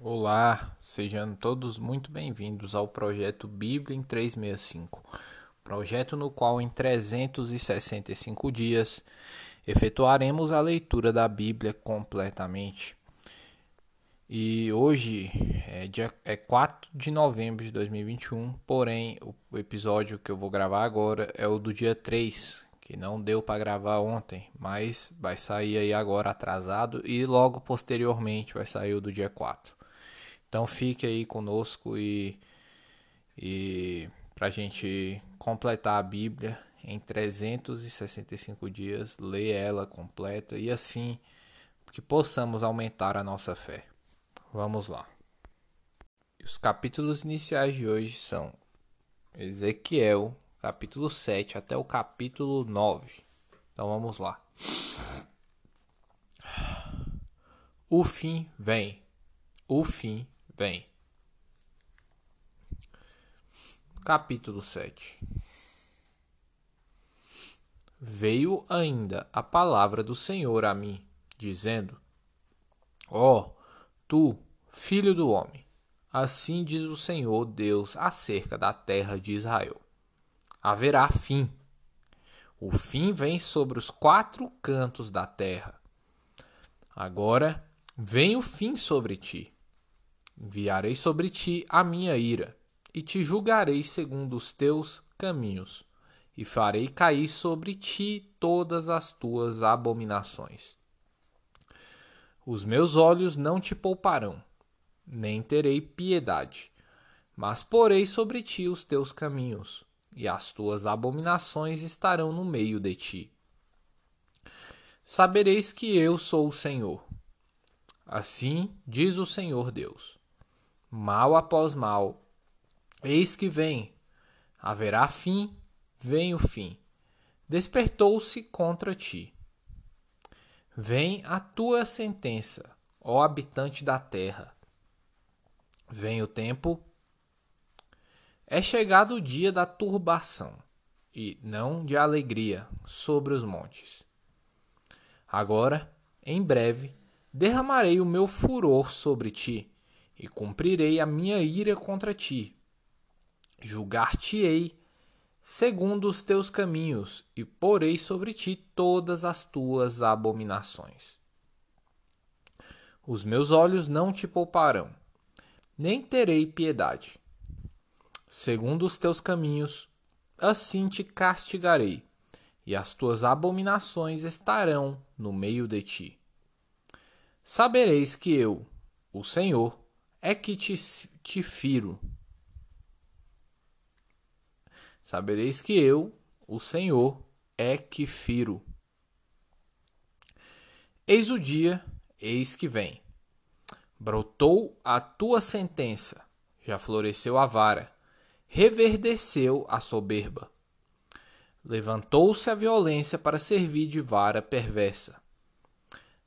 Olá, sejam todos muito bem-vindos ao projeto Bíblia em 365, projeto no qual em 365 dias efetuaremos a leitura da Bíblia completamente. E hoje é, dia, é 4 de novembro de 2021, porém o episódio que eu vou gravar agora é o do dia 3, que não deu para gravar ontem, mas vai sair aí agora atrasado e logo posteriormente vai sair o do dia 4. Então fique aí conosco e, e para a gente completar a Bíblia em 365 dias, ler ela completa e assim que possamos aumentar a nossa fé. Vamos lá. Os capítulos iniciais de hoje são Ezequiel, capítulo 7 até o capítulo 9. Então vamos lá. O fim vem. O fim Bem, capítulo 7 Veio ainda a palavra do Senhor a mim, dizendo: Ó, oh, tu, filho do homem, assim diz o Senhor Deus acerca da terra de Israel: haverá fim. O fim vem sobre os quatro cantos da terra. Agora vem o fim sobre ti Enviarei sobre ti a minha ira, e te julgarei segundo os teus caminhos, e farei cair sobre ti todas as tuas abominações. Os meus olhos não te pouparão, nem terei piedade, mas porei sobre ti os teus caminhos, e as tuas abominações estarão no meio de ti. Sabereis que eu sou o Senhor. Assim diz o Senhor Deus mal após mal. Eis que vem, haverá fim, vem o fim. Despertou-se contra ti. Vem a tua sentença, ó habitante da terra. Vem o tempo. É chegado o dia da turbação, e não de alegria, sobre os montes. Agora, em breve, derramarei o meu furor sobre ti e cumprirei a minha ira contra ti. Julgar-te-ei segundo os teus caminhos, e porei sobre ti todas as tuas abominações. Os meus olhos não te pouparão, nem terei piedade. Segundo os teus caminhos, assim te castigarei, e as tuas abominações estarão no meio de ti. Sabereis que eu, o Senhor, é que te, te firo. Sabereis que eu, o Senhor, é que firo. Eis o dia, eis que vem. Brotou a tua sentença, já floresceu a vara, reverdeceu a soberba. Levantou-se a violência para servir de vara perversa.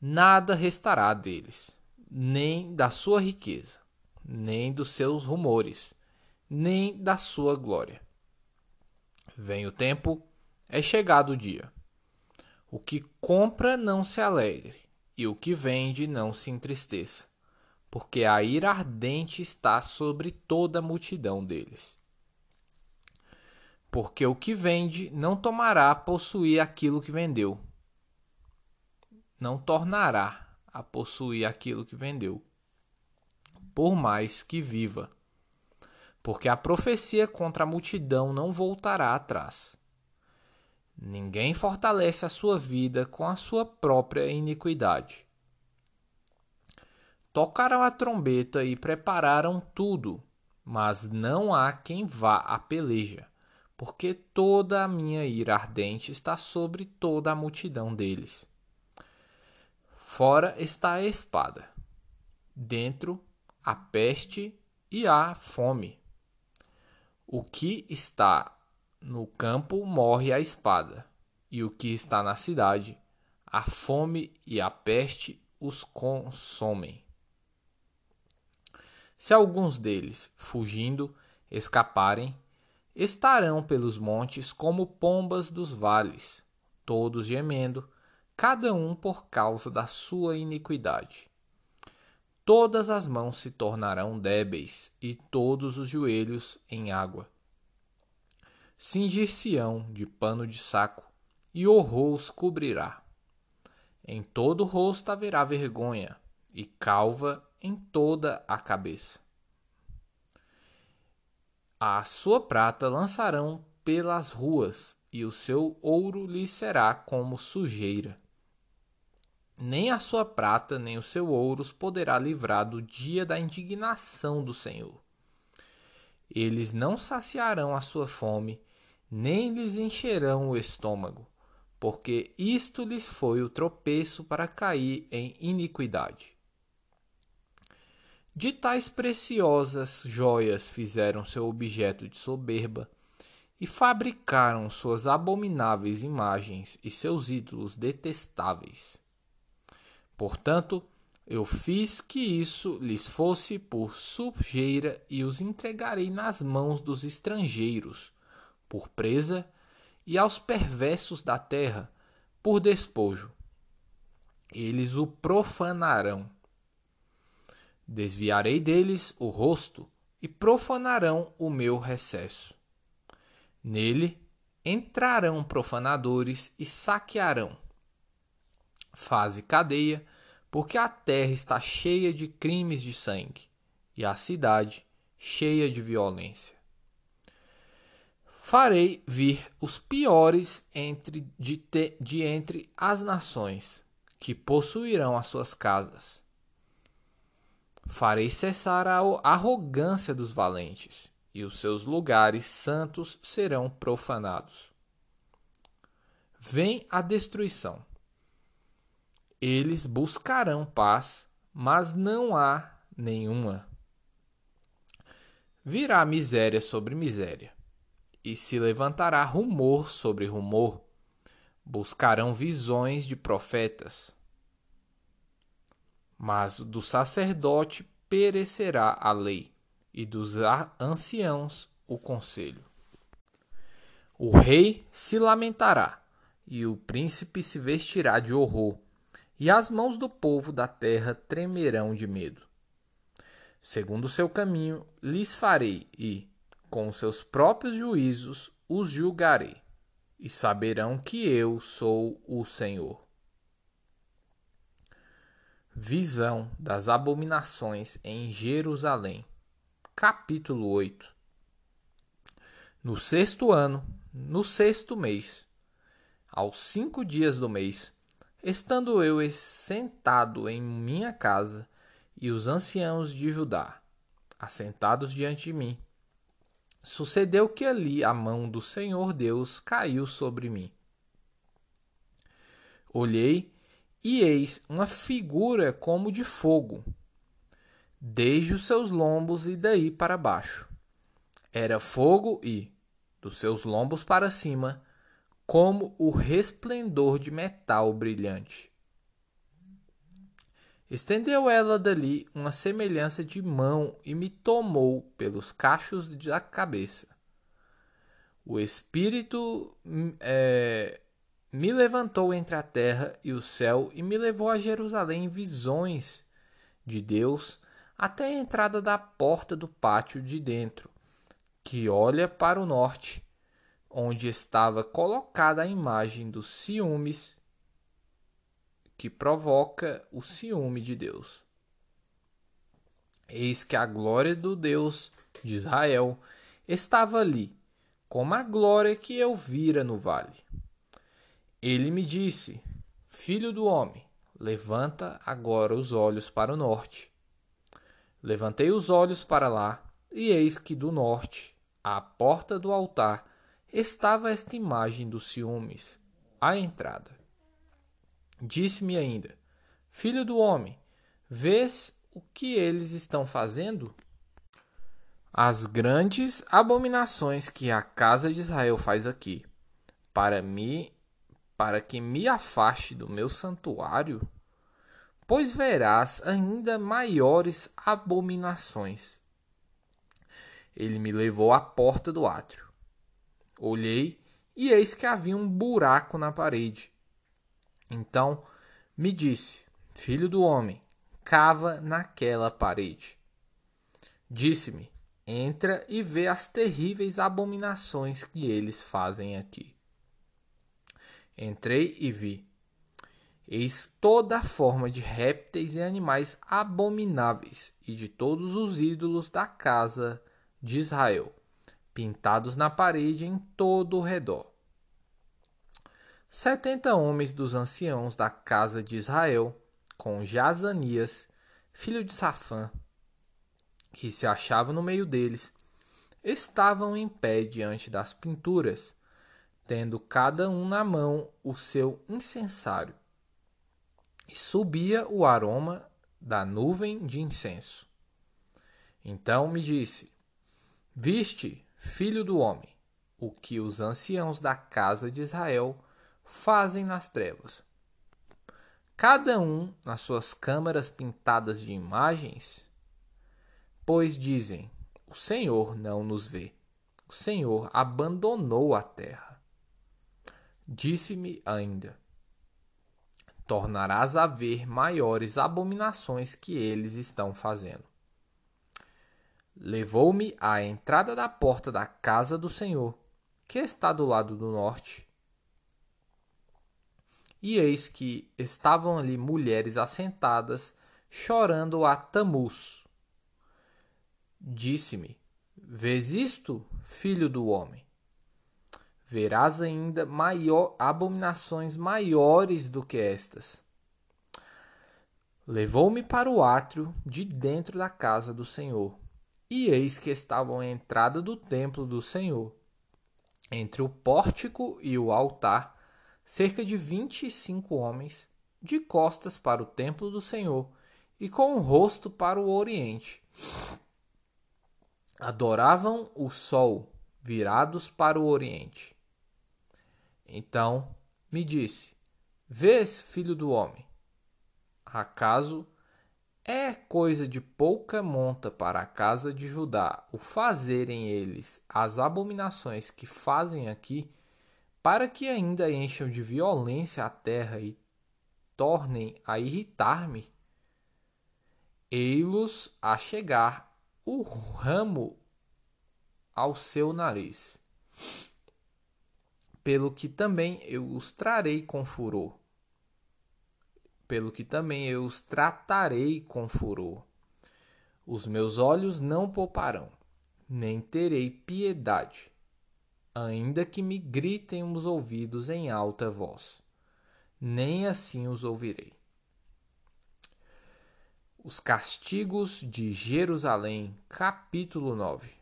Nada restará deles nem da sua riqueza, nem dos seus rumores, nem da sua glória. Vem o tempo, é chegado o dia. O que compra não se alegre, e o que vende não se entristeça, porque a ira ardente está sobre toda a multidão deles. Porque o que vende não tomará possuir aquilo que vendeu, não tornará a possuir aquilo que vendeu, por mais que viva. Porque a profecia contra a multidão não voltará atrás. Ninguém fortalece a sua vida com a sua própria iniquidade. Tocaram a trombeta e prepararam tudo, mas não há quem vá à peleja, porque toda a minha ira ardente está sobre toda a multidão deles. Fora está a espada, dentro a peste e a fome. O que está no campo morre a espada, e o que está na cidade, a fome e a peste os consomem. Se alguns deles, fugindo, escaparem, estarão pelos montes como pombas dos vales, todos gemendo cada um por causa da sua iniquidade. todas as mãos se tornarão débeis e todos os joelhos em água. Cingir-se-ão de pano de saco e horror os cobrirá. Em todo o rosto haverá vergonha e calva em toda a cabeça. A sua prata lançarão pelas ruas e o seu ouro lhe será como sujeira. Nem a sua prata, nem o seu ouro os poderá livrar do dia da indignação do Senhor. Eles não saciarão a sua fome, nem lhes encherão o estômago, porque isto lhes foi o tropeço para cair em iniquidade. De tais preciosas joias fizeram seu objeto de soberba, e fabricaram suas abomináveis imagens e seus ídolos detestáveis. Portanto, eu fiz que isso lhes fosse por sujeira e os entregarei nas mãos dos estrangeiros, por presa, e aos perversos da terra, por despojo. Eles o profanarão. Desviarei deles o rosto e profanarão o meu recesso. Nele entrarão profanadores e saquearão. Faze cadeia, porque a terra está cheia de crimes de sangue e a cidade cheia de violência. Farei vir os piores entre, de, te, de entre as nações, que possuirão as suas casas. Farei cessar a arrogância dos valentes e os seus lugares santos serão profanados. Vem a destruição. Eles buscarão paz, mas não há nenhuma. Virá miséria sobre miséria, e se levantará rumor sobre rumor. Buscarão visões de profetas. Mas do sacerdote perecerá a lei e dos anciãos o conselho. O rei se lamentará, e o príncipe se vestirá de horror, e as mãos do povo da terra tremerão de medo. Segundo o seu caminho lhes farei, e, com seus próprios juízos, os julgarei, e saberão que eu sou o Senhor. Visão das abominações em Jerusalém capítulo 8. No sexto ano, no sexto mês, aos cinco dias do mês, estando eu sentado em minha casa, e os anciãos de Judá, assentados diante de mim, sucedeu que ali a mão do Senhor Deus caiu sobre mim. Olhei, e eis uma figura como de fogo desde os seus lombos e daí para baixo. Era fogo e, dos seus lombos para cima, como o resplendor de metal brilhante. Estendeu ela dali uma semelhança de mão e me tomou pelos cachos da cabeça. O Espírito é, me levantou entre a terra e o céu e me levou a Jerusalém em visões de Deus até a entrada da porta do pátio de dentro, que olha para o norte, onde estava colocada a imagem dos ciúmes que provoca o ciúme de Deus. Eis que a glória do Deus de Israel estava ali, como a glória que eu vira no vale. Ele me disse: Filho do homem, levanta agora os olhos para o norte Levantei os olhos para lá, e eis que do norte, à porta do altar, estava esta imagem dos ciúmes, à entrada. Disse-me ainda: Filho do homem, vês o que eles estão fazendo? As grandes abominações que a casa de Israel faz aqui, para mim, para que me afaste do meu santuário, pois verás ainda maiores abominações. Ele me levou à porta do átrio. Olhei e eis que havia um buraco na parede. Então me disse: Filho do homem, cava naquela parede. Disse-me: Entra e vê as terríveis abominações que eles fazem aqui. Entrei e vi. Eis toda a forma de répteis e animais abomináveis e de todos os ídolos da casa de Israel, pintados na parede em todo o redor. Setenta homens dos anciãos da casa de Israel, com Jazanias, filho de Safã, que se achava no meio deles, estavam em pé diante das pinturas, tendo cada um na mão o seu incensário. E subia o aroma da nuvem de incenso. Então me disse: Viste, filho do homem, o que os anciãos da casa de Israel fazem nas trevas. Cada um nas suas câmaras pintadas de imagens Pois dizem: O Senhor não nos vê. O Senhor abandonou a terra. Disse-me ainda: Tornarás a ver maiores abominações que eles estão fazendo. Levou-me à entrada da porta da casa do Senhor, que está do lado do norte. E eis que estavam ali mulheres assentadas, chorando a Tamuz Disse-me: Vês isto, filho do homem? Verás ainda maior, abominações maiores do que estas. Levou-me para o átrio de dentro da casa do Senhor, e eis que estavam à entrada do templo do Senhor, entre o pórtico e o altar, cerca de vinte e cinco homens, de costas para o templo do Senhor, e com o rosto para o oriente adoravam o sol, virados para o oriente. Então me disse: Vês, filho do homem, acaso é coisa de pouca monta para a casa de Judá o fazerem eles as abominações que fazem aqui, para que ainda encham de violência a terra e tornem a irritar-me? Ei-los a chegar o ramo ao seu nariz. Pelo que também eu os trarei com furor. Pelo que também eu os tratarei com furor. Os meus olhos não pouparão, nem terei piedade, ainda que me gritem os ouvidos em alta voz. Nem assim os ouvirei. Os castigos de Jerusalém, capítulo 9.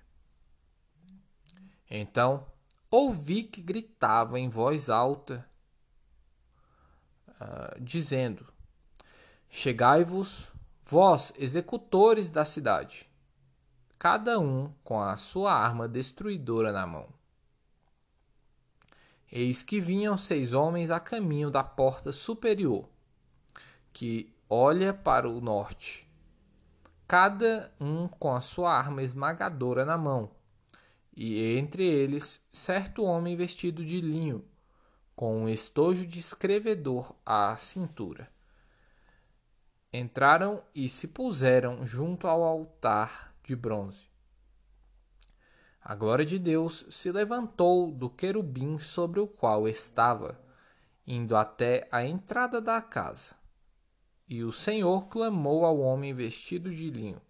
Então ouvi que gritava em voz alta, uh, dizendo: Chegai-vos, vós, executores da cidade, cada um com a sua arma destruidora na mão. Eis que vinham seis homens a caminho da porta superior, que olha para o norte, cada um com a sua arma esmagadora na mão, e entre eles certo homem vestido de linho, com um estojo de escrevedor à cintura. Entraram e se puseram junto ao altar de bronze. A glória de Deus se levantou do querubim sobre o qual estava, indo até a entrada da casa. E o Senhor clamou ao homem vestido de linho,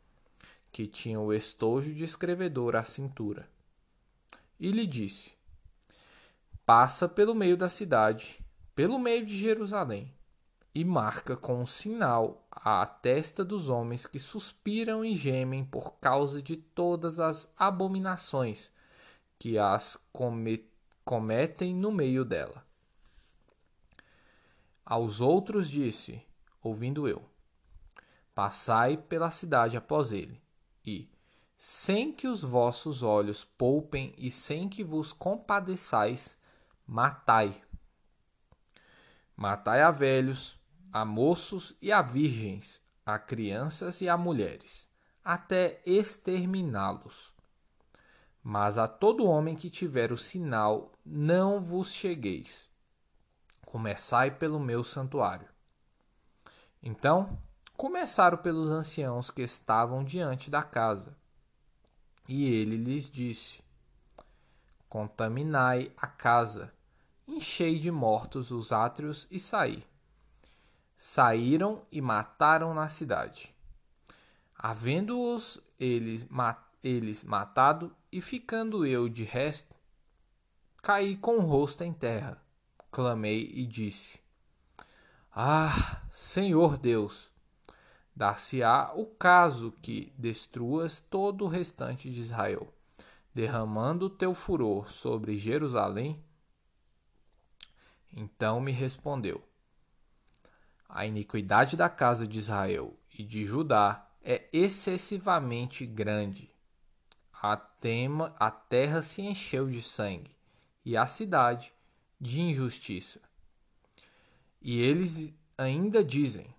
que tinha o estojo de escrevedor à cintura, e lhe disse: Passa pelo meio da cidade, pelo meio de Jerusalém, e marca com um sinal a testa dos homens que suspiram e gemem por causa de todas as abominações que as cometem no meio dela. Aos outros disse: ouvindo eu. Passai pela cidade após ele, e, sem que os vossos olhos poupem e sem que vos compadeçais, matai. Matai a velhos, a moços e a virgens, a crianças e a mulheres, até exterminá-los. Mas a todo homem que tiver o sinal, não vos chegueis. Começai pelo meu santuário. Então Começaram pelos anciãos que estavam diante da casa. E ele lhes disse: Contaminai a casa, enchei de mortos os átrios e saí. Saíram e mataram na cidade. Havendo-os eles, eles matado, e ficando eu de resto, caí com o rosto em terra. Clamei e disse: Ah, Senhor Deus, dar-se-á o caso que destruas todo o restante de Israel, derramando teu furor sobre Jerusalém? Então me respondeu: A iniquidade da casa de Israel e de Judá é excessivamente grande. A, tema, a terra se encheu de sangue, e a cidade de injustiça. E eles ainda dizem: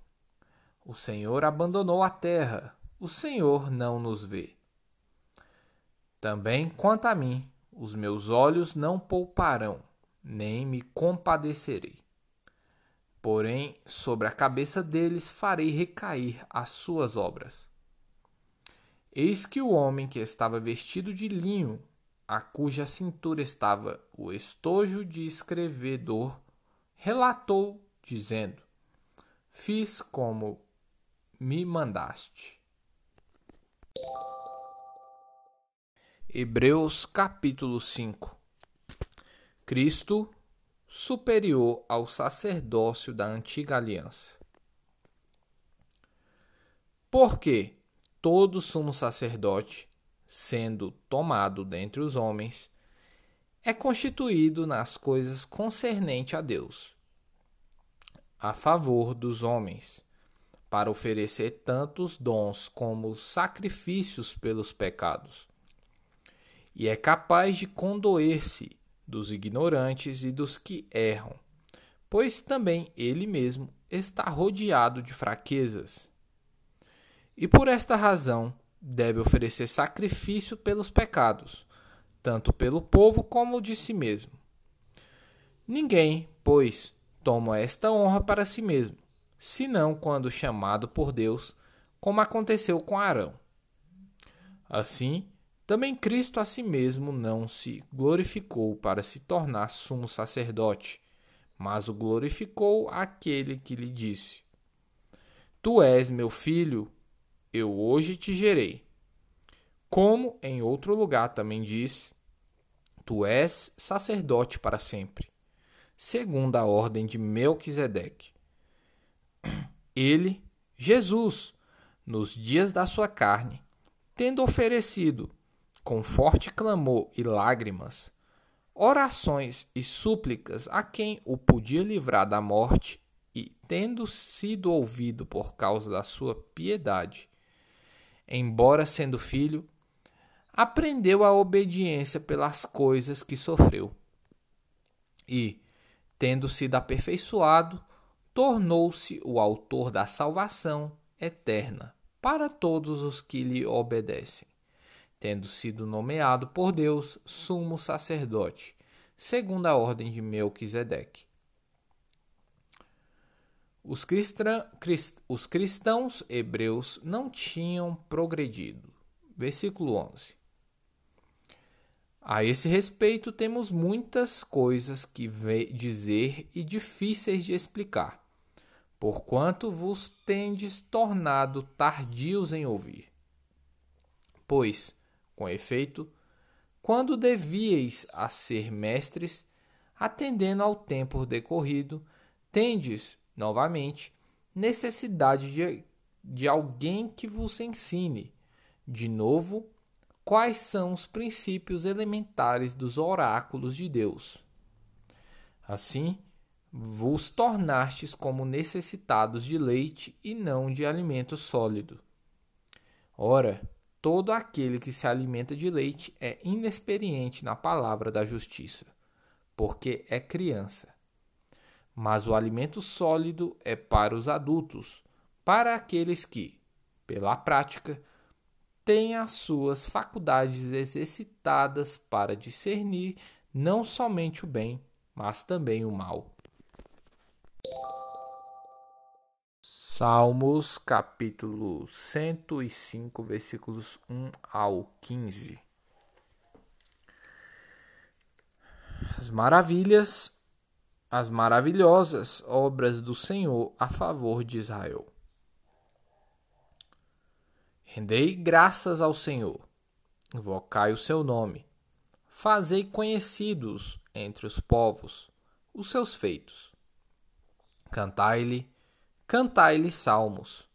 O Senhor abandonou a terra, o Senhor não nos vê. Também quanto a mim, os meus olhos não pouparão, nem me compadecerei. Porém, sobre a cabeça deles farei recair as suas obras. Eis que o homem que estava vestido de linho, a cuja cintura estava o estojo de escrevedor, relatou, dizendo: Fiz como me mandaste. Hebreus capítulo 5 Cristo superior ao sacerdócio da antiga aliança. Porque todo sumo sacerdote, sendo tomado dentre os homens, é constituído nas coisas concernentes a Deus, a favor dos homens, para oferecer tantos dons como sacrifícios pelos pecados, e é capaz de condoer-se dos ignorantes e dos que erram, pois também ele mesmo está rodeado de fraquezas. E por esta razão deve oferecer sacrifício pelos pecados, tanto pelo povo como de si mesmo. Ninguém, pois, toma esta honra para si mesmo, senão quando chamado por Deus, como aconteceu com Arão. Assim, também Cristo a si mesmo não se glorificou para se tornar sumo sacerdote, mas o glorificou aquele que lhe disse: Tu és meu filho, eu hoje te gerei. Como em outro lugar também diz: Tu és sacerdote para sempre, segundo a ordem de Melquisedeque. Ele, Jesus, nos dias da sua carne, tendo oferecido com forte clamor e lágrimas, orações e súplicas a quem o podia livrar da morte, e tendo sido ouvido por causa da sua piedade, embora sendo filho, aprendeu a obediência pelas coisas que sofreu. E, tendo sido aperfeiçoado, tornou-se o autor da salvação eterna para todos os que lhe obedecem tendo sido nomeado por Deus sumo sacerdote, segundo a ordem de Melquisedeque. Os, os cristãos hebreus não tinham progredido. Versículo 11. A esse respeito, temos muitas coisas que dizer e difíceis de explicar, porquanto vos tendes tornado tardios em ouvir. Pois, com efeito, quando devíeis a ser mestres, atendendo ao tempo decorrido, tendes, novamente, necessidade de, de alguém que vos ensine, de novo, quais são os princípios elementares dos oráculos de Deus. Assim, vos tornastes como necessitados de leite e não de alimento sólido. Ora, Todo aquele que se alimenta de leite é inexperiente na palavra da justiça, porque é criança. Mas o alimento sólido é para os adultos, para aqueles que, pela prática, têm as suas faculdades exercitadas para discernir não somente o bem, mas também o mal. Salmos capítulo 105, versículos 1 ao 15. As maravilhas, as maravilhosas obras do Senhor a favor de Israel. Rendei graças ao Senhor, invocai o seu nome, fazei conhecidos entre os povos os seus feitos. Cantai-lhe Cantai-lhe salmos.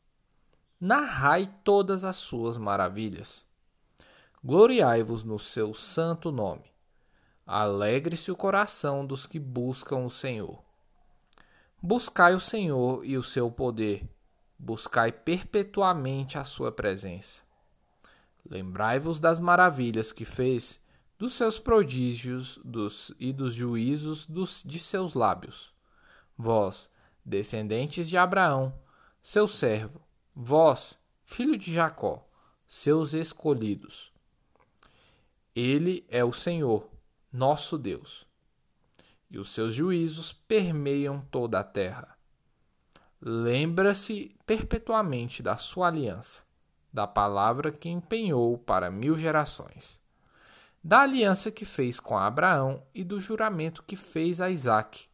Narrai todas as suas maravilhas. Gloriai-vos no seu santo nome. Alegre-se o coração dos que buscam o Senhor. Buscai o Senhor e o seu poder. Buscai perpetuamente a sua presença. Lembrai-vos das maravilhas que fez, dos seus prodígios dos, e dos juízos dos, de seus lábios. Vós, descendentes de Abraão, seu servo, vós, filho de Jacó, seus escolhidos. Ele é o Senhor, nosso Deus, e os seus juízos permeiam toda a terra. Lembra-se perpetuamente da sua aliança, da palavra que empenhou para mil gerações, da aliança que fez com Abraão e do juramento que fez a Isaque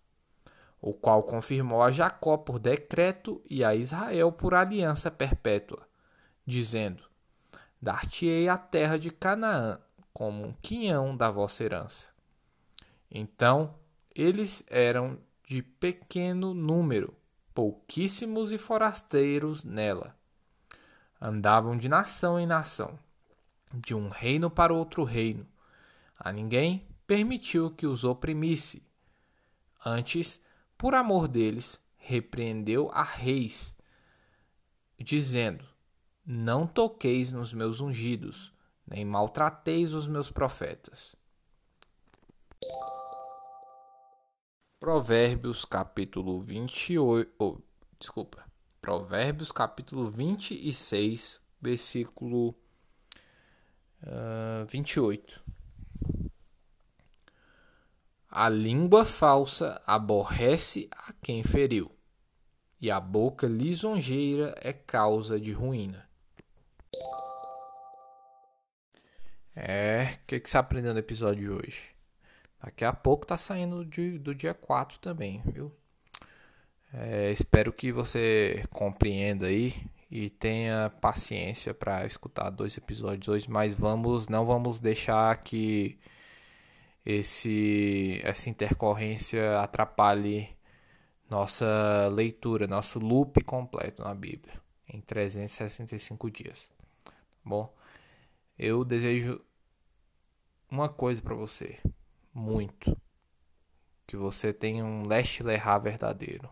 o qual confirmou a Jacó por decreto e a Israel por aliança perpétua, dizendo: Dar-te-ei a terra de Canaã como um quinhão da vossa herança. Então eles eram de pequeno número, pouquíssimos e forasteiros nela. Andavam de nação em nação, de um reino para outro reino. A ninguém permitiu que os oprimisse. Antes, por amor deles, repreendeu a reis, dizendo: Não toqueis nos meus ungidos, nem maltrateis os meus profetas. Provérbios capítulo 28, oh, desculpa, Provérbios capítulo 26, versículo uh, 28. A língua falsa aborrece a quem feriu, e a boca lisonjeira é causa de ruína. É, o que, que você aprendeu no episódio de hoje? Daqui a pouco tá saindo de, do dia 4 também, viu? É, espero que você compreenda aí e tenha paciência para escutar dois episódios hoje, mas vamos, não vamos deixar que esse essa intercorrência atrapalhe nossa leitura, nosso loop completo na Bíblia em 365 dias. Tá bom, eu desejo uma coisa para você, muito, que você tenha um leste lerrar verdadeiro.